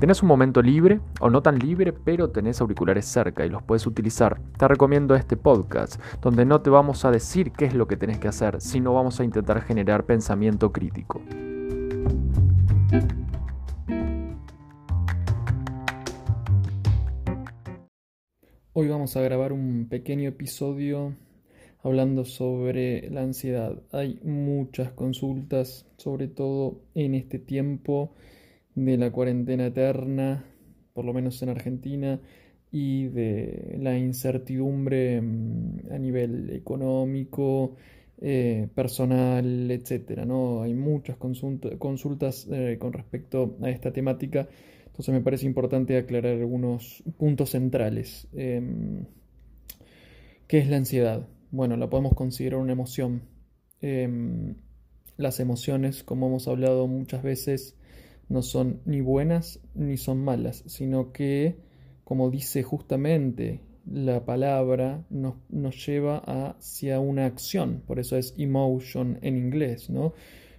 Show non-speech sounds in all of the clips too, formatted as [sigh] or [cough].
tenés un momento libre o no tan libre, pero tenés auriculares cerca y los puedes utilizar, te recomiendo este podcast, donde no te vamos a decir qué es lo que tenés que hacer, sino vamos a intentar generar pensamiento crítico. Hoy vamos a grabar un pequeño episodio hablando sobre la ansiedad. Hay muchas consultas, sobre todo en este tiempo de la cuarentena eterna, por lo menos en Argentina, y de la incertidumbre mm, a nivel económico, eh, personal, etcétera. ¿no? Hay muchas consultas eh, con respecto a esta temática entonces me parece importante aclarar algunos puntos centrales. Em, ¿Qué es la ansiedad? Bueno, la podemos considerar una emoción. Em, las emociones, como hemos hablado muchas veces, no son ni buenas ni son malas, sino que, como dice justamente la palabra, nos, nos lleva hacia una acción. Por eso es emotion en inglés, ¿no?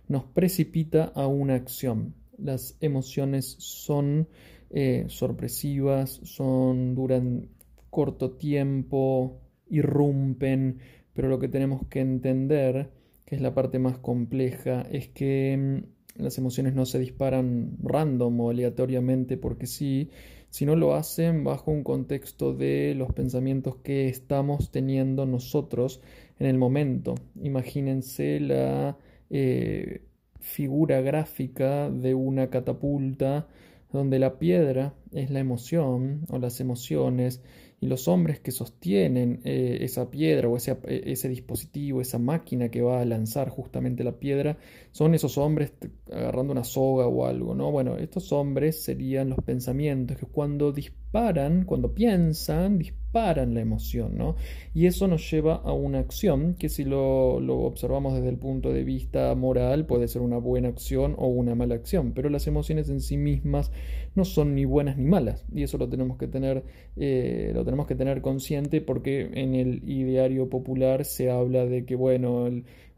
Nos precipita a una acción las emociones son eh, sorpresivas, son duran corto tiempo, irrumpen, pero lo que tenemos que entender, que es la parte más compleja, es que mm, las emociones no se disparan random o aleatoriamente porque sí, sino lo hacen bajo un contexto de los pensamientos que estamos teniendo nosotros en el momento. Imagínense la eh, figura gráfica de una catapulta donde la piedra es la emoción o las emociones y los hombres que sostienen eh, esa piedra o ese, ese, dispositivo, esa máquina que va a lanzar justamente la piedra, son esos hombres agarrando una soga o algo, ¿no? Bueno, estos hombres serían los pensamientos que cuando disparan, cuando piensan, disparan la emoción, ¿no? Y eso nos lleva a una acción que si lo, lo observamos desde el punto de vista moral puede ser una buena acción o una mala acción, pero las emociones en sí mismas no son ni buenas ni malas y eso lo tenemos que tener, eh, lo tenemos que tener consciente porque en el ideario popular se habla de que, bueno,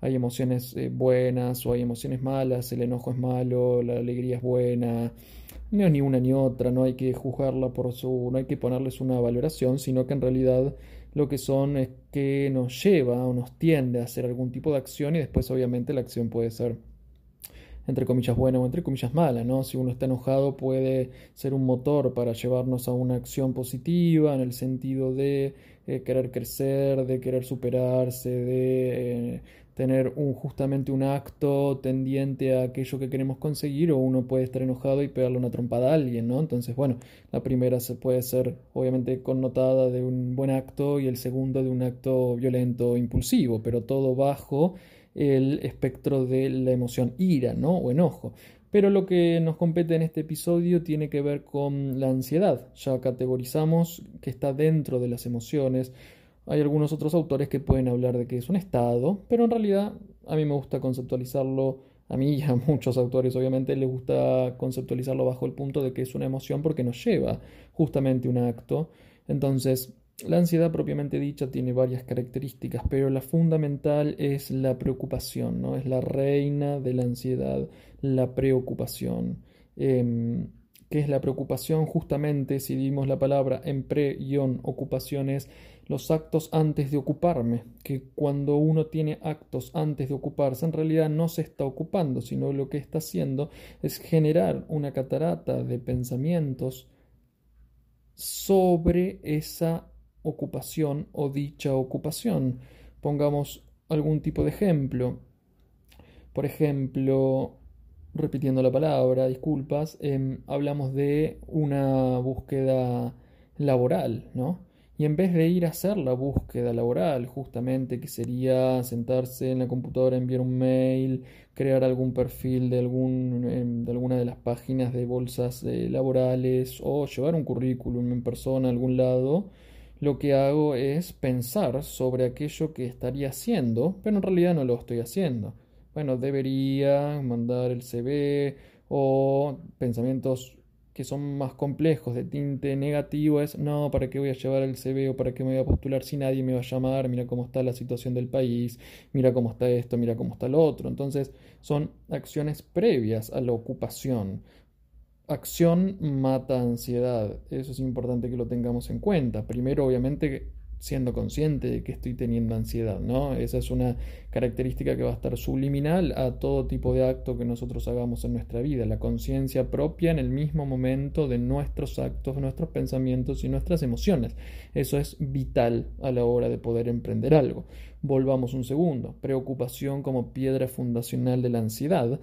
hay emociones eh, buenas o hay emociones malas, el enojo es malo, la alegría es buena. No es ni una ni otra, no hay que juzgarla por su, no hay que ponerles una valoración, sino que en realidad lo que son es que nos lleva o nos tiende a hacer algún tipo de acción y después obviamente la acción puede ser entre comillas buena o entre comillas mala, ¿no? Si uno está enojado puede ser un motor para llevarnos a una acción positiva en el sentido de eh, querer crecer, de querer superarse, de eh, tener un, justamente un acto tendiente a aquello que queremos conseguir o uno puede estar enojado y pegarle una trompada a alguien, ¿no? Entonces, bueno, la primera se puede ser obviamente connotada de un buen acto y el segundo de un acto violento impulsivo, pero todo bajo el espectro de la emoción ira, ¿no? O enojo. Pero lo que nos compete en este episodio tiene que ver con la ansiedad. Ya categorizamos que está dentro de las emociones. Hay algunos otros autores que pueden hablar de que es un estado, pero en realidad a mí me gusta conceptualizarlo, a mí y a [laughs] muchos autores obviamente les gusta conceptualizarlo bajo el punto de que es una emoción porque nos lleva justamente un acto. Entonces, la ansiedad propiamente dicha tiene varias características, pero la fundamental es la preocupación, ¿no? Es la reina de la ansiedad, la preocupación. Em, ¿Qué es la preocupación? Justamente, si dimos la palabra en pre-ocupaciones, los actos antes de ocuparme, que cuando uno tiene actos antes de ocuparse, en realidad no se está ocupando, sino lo que está haciendo es generar una catarata de pensamientos sobre esa ocupación o dicha ocupación. Pongamos algún tipo de ejemplo. Por ejemplo, repitiendo la palabra, disculpas, em, hablamos de una búsqueda laboral, ¿no? Y en vez de ir a hacer la búsqueda laboral, justamente que sería sentarse en la computadora, enviar un mail, crear algún perfil de, algún, em, de alguna de las páginas de bolsas eh, laborales o llevar un currículum en persona a algún lado, lo que hago es pensar sobre aquello que estaría haciendo, pero en realidad no lo estoy haciendo. Bueno, debería mandar el CV o pensamientos que son más complejos de tinte negativo es, no, ¿para qué voy a llevar el CV o para qué me voy a postular si nadie me va a llamar? Mira cómo está la situación del país, mira cómo está esto, mira cómo está lo otro. Entonces son acciones previas a la ocupación. acción mata ansiedad. Eso es importante que lo tengamos en cuenta. Primero, obviamente, siendo consciente de que estoy teniendo ansiedad, ¿no? Esa es una característica que va a estar subliminal a todo tipo de acto que nosotros hagamos en nuestra vida, la conciencia propia en el mismo momento de nuestros actos, nuestros pensamientos y nuestras emociones. Eso es vital a la hora de poder emprender algo. Volvamos un segundo. Preocupación como piedra fundacional de la ansiedad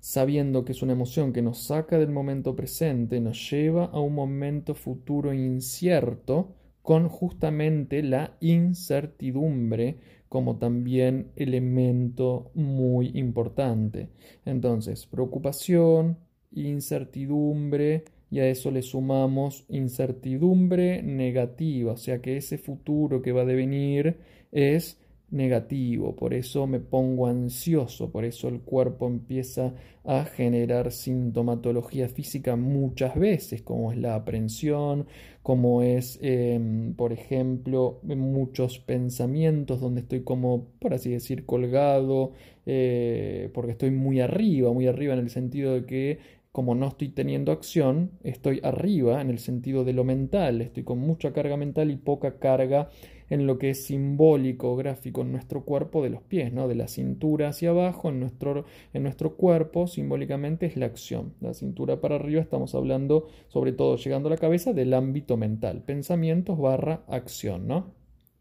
sabiendo que es una emoción que nos saca del momento presente, nos lleva a un momento futuro incierto, con justamente la incertidumbre como también elemento muy importante. Entonces, preocupación, incertidumbre, y a eso le sumamos incertidumbre negativa, o sea que ese futuro que va a devenir es negativo, por eso me pongo ansioso, por eso el cuerpo empieza a generar sintomatología física muchas veces, como es la aprensión, como es, em, por ejemplo, muchos pensamientos donde estoy como, por así decir, colgado, eh, porque estoy muy arriba, muy arriba en el sentido de que como no estoy teniendo acción, estoy arriba en el sentido de lo mental, estoy con mucha carga mental y poca carga en lo que es simbólico, gráfico en nuestro cuerpo de los pies, ¿no? de la cintura hacia abajo, en nuestro, en nuestro cuerpo simbólicamente es la acción. La cintura para arriba estamos hablando, sobre todo llegando a la cabeza, del ámbito mental, pensamientos barra acción, ¿no?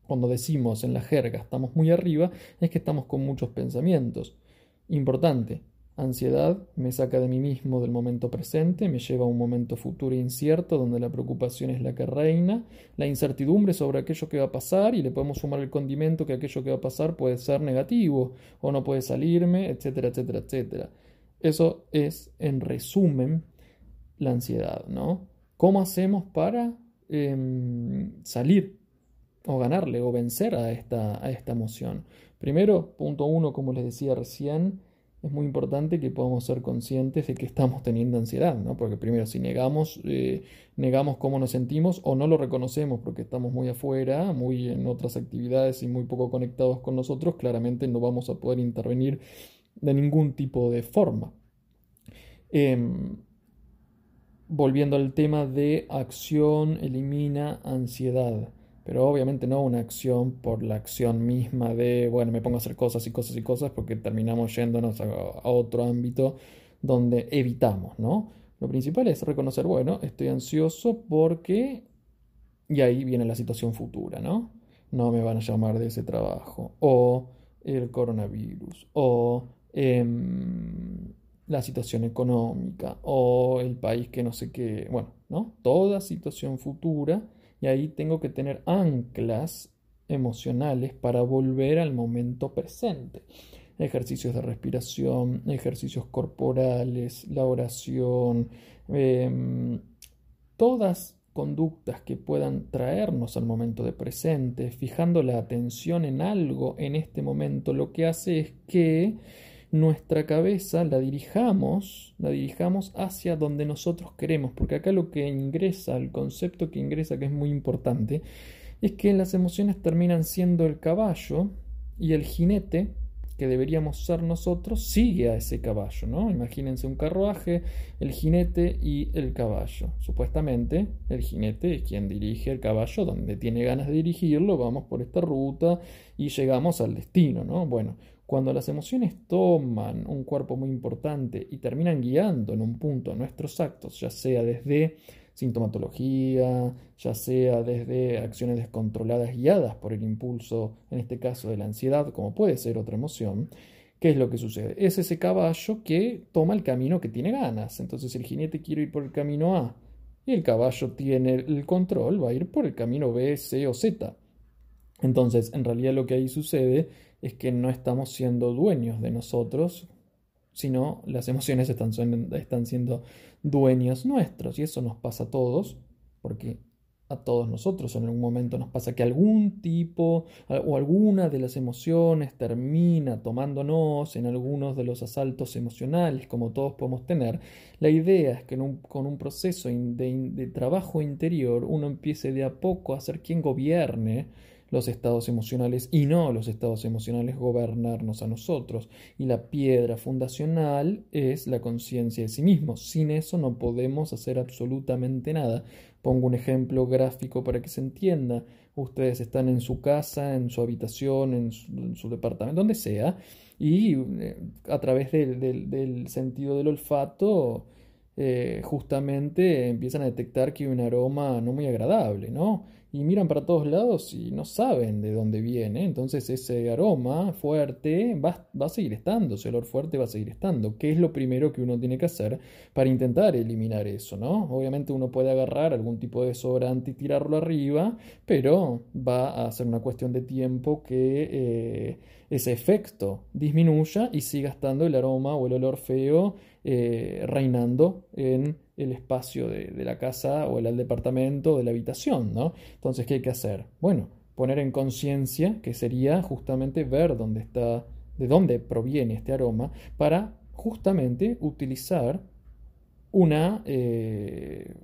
Cuando decimos en la jerga estamos muy arriba, es que estamos con muchos pensamientos. Importante, Ansiedad me saca de mí mismo del momento presente, me lleva a un momento futuro incierto donde la preocupación es la que reina, la incertidumbre sobre aquello que va a pasar y le podemos sumar el condimento que aquello que va a pasar puede ser negativo o no puede salirme, etcétera, etcétera, etcétera. Eso es, en resumen, la ansiedad, ¿no? ¿Cómo hacemos para em, salir o ganarle o vencer a esta, a esta emoción? Primero, punto uno, como les decía recién, es muy importante que podamos ser conscientes de que estamos teniendo ansiedad, ¿no? Porque primero, si negamos, eh, negamos cómo nos sentimos o no lo reconocemos porque estamos muy afuera, muy en otras actividades y muy poco conectados con nosotros, claramente no vamos a poder intervenir de ningún tipo de forma. Em, volviendo al tema de acción elimina ansiedad pero obviamente no una acción por la acción misma de, bueno, me pongo a hacer cosas y cosas y cosas porque terminamos yéndonos a, otro ámbito donde evitamos, ¿no? Lo principal es reconocer, bueno, estoy ansioso porque... Y ahí viene la situación futura, ¿no? No me van a llamar de ese trabajo. O el coronavirus. O em, la situación económica. O el país que no sé qué. Bueno, ¿no? Toda situación futura y ahí tengo que tener anclas emocionales para volver al momento presente. Ejercicios de respiración, ejercicios corporales, la oración, em, todas conductas que puedan traernos al momento de presente, fijando la atención en algo en este momento, lo que hace es que nuestra cabeza la dirijamos, la dirijamos hacia donde nosotros queremos, porque acá lo que ingresa, el concepto que ingresa, que es muy importante, es que las emociones terminan siendo el caballo y el jinete que deberíamos ser nosotros sigue a ese caballo, ¿no? Imagínense un carruaje, el jinete y el caballo. Supuestamente el jinete es quien dirige el caballo donde tiene ganas de dirigirlo, vamos por esta ruta y llegamos al destino, ¿no? Bueno, cuando las emociones toman un cuerpo muy importante y terminan guiando en un punto nuestros actos, ya sea desde sintomatología, ya sea desde acciones descontroladas guiadas por el impulso, en este caso de la ansiedad, como puede ser otra emoción, ¿qué es lo que sucede? Es ese caballo que toma el camino que tiene ganas. Entonces el jinete quiere ir por el camino A y el caballo tiene el control, va a ir por el camino B, C o Z. Entonces, en realidad lo que ahí sucede es que no estamos siendo dueños de nosotros, sino las emociones están, están siendo dueños nuestros. Y eso nos pasa a todos, porque a todos nosotros en algún momento nos pasa que algún tipo o alguna de las emociones termina tomándonos en algunos de los asaltos emocionales como todos podemos tener. La idea es que con un proceso de, de, trabajo interior uno empiece de a poco a ser quien gobierne los estados emocionales y no los estados emocionales gobernarnos a nosotros. Y la piedra fundacional es la conciencia de sí mismo. Sin eso no podemos hacer absolutamente nada. Pongo un ejemplo gráfico para que se entienda. Ustedes están en su casa, en su habitación, en su, departamento, donde sea, y eh, a través del sentido del olfato eh, justamente empiezan a detectar que hay un aroma no muy agradable, ¿no? Y miran para todos lados y no saben de dónde viene. Entonces ese aroma fuerte va, va a seguir estando, ese olor fuerte va a seguir estando. ¿Qué es lo primero que uno tiene que hacer para intentar eliminar eso, ¿no? Obviamente uno puede agarrar algún tipo de desodorante y tirarlo arriba, pero va a ser una cuestión de tiempo que eh, ese efecto disminuya y siga estando el aroma o el olor feo eh, reinando en el espacio de, la casa o el departamento de la habitación, ¿no? Entonces, ¿qué hay que hacer? Bueno, poner en conciencia, que sería justamente ver dónde está, de dónde proviene este aroma, para justamente utilizar una, eh,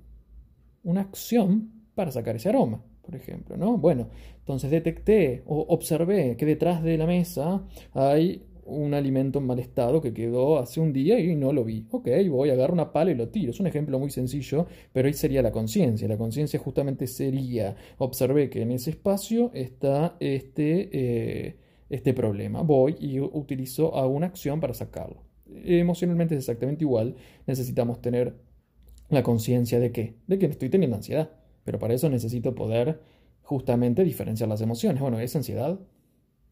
una acción para sacar ese aroma, por ejemplo, ¿no? Bueno, entonces detecté o observé que detrás de la mesa hay un alimento en mal estado que quedó hace un día y no lo vi. Ok, voy, agarro una pala y lo tiro. Es un ejemplo muy sencillo, pero ahí sería la conciencia. La conciencia justamente sería, observé que en ese espacio está este, eh, este problema. Voy y utilizo alguna acción para sacarlo. Emocionalmente es exactamente igual. Necesitamos tener la conciencia de qué? De que estoy teniendo ansiedad. Pero para eso necesito poder justamente diferenciar las emociones. Bueno, ¿es ansiedad?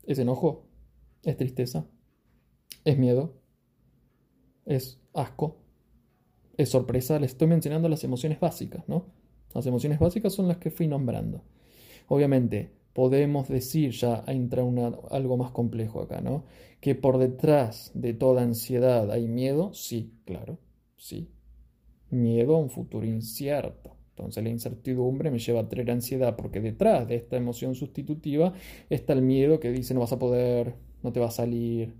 ¿Es enojo? ¿Es tristeza? Es miedo, es asco, es sorpresa. Les estoy mencionando las emociones básicas, ¿no? Las emociones básicas son las que fui nombrando. Obviamente, podemos decir, ya entra una, algo más complejo acá, ¿no? Que por detrás de toda ansiedad hay miedo, sí, claro, sí. Miedo a un futuro incierto. Entonces la incertidumbre me lleva a tener ansiedad porque detrás de esta emoción sustitutiva está el miedo que dice no vas a poder, no te va a salir,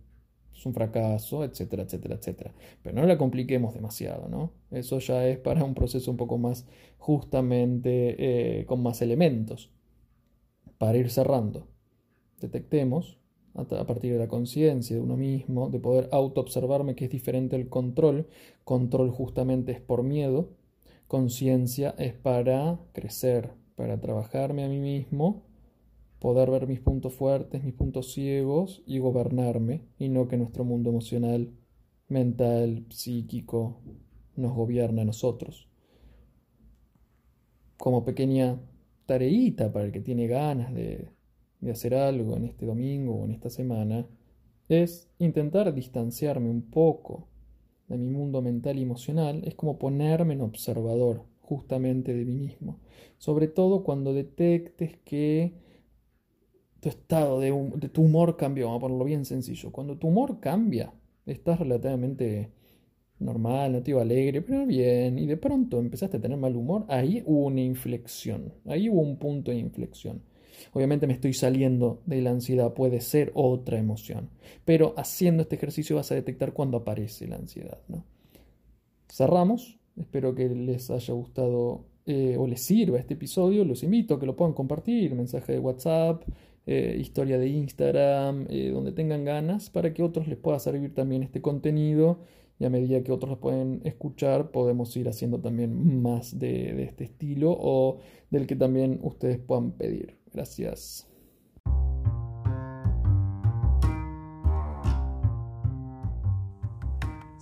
es un fracaso, etcétera, etcétera, etcétera. Pero no la compliquemos demasiado, ¿no? Eso ya es para un proceso un poco más justamente eh, con más elementos. Para ir cerrando, detectemos a partir de la conciencia de uno mismo, de poder auto-observarme que es diferente el control. Control justamente es por miedo. Conciencia es para crecer, para trabajarme a mí mismo poder ver mis puntos fuertes, mis puntos ciegos y gobernarme, y no que nuestro mundo emocional, mental, psíquico nos gobierne a nosotros. Como pequeña tareita para el que tiene ganas de, de hacer algo en este domingo o en esta semana, es intentar distanciarme un poco de mi mundo mental y emocional, es como ponerme en observador justamente de mí mismo, sobre todo cuando detectes que tu estado de, tu humor cambió, vamos a ponerlo bien sencillo. Cuando tu humor cambia, estás relativamente normal, no alegre, pero bien, y de pronto empezaste a tener mal humor, ahí hubo una inflexión, ahí hubo un punto de inflexión. Obviamente me estoy saliendo de la ansiedad, puede ser otra emoción, pero haciendo este ejercicio vas a detectar cuando aparece la ansiedad. ¿no? Cerramos, espero que les haya gustado eh, o les sirva este episodio, los invito a que lo puedan compartir, mensaje de WhatsApp, eh, historia de Instagram, eh, donde tengan ganas, para que otros les pueda servir también este contenido y a medida que otros lo pueden escuchar, podemos ir haciendo también más de este estilo o del que también ustedes puedan pedir. Gracias.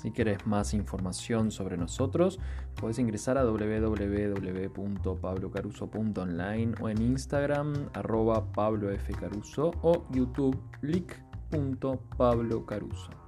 Si quieres más información sobre nosotros, puedes ingresar a www.pablocaruso.online o en Instagram arroba pablofcaruso o YouTube lic.pablocaruso.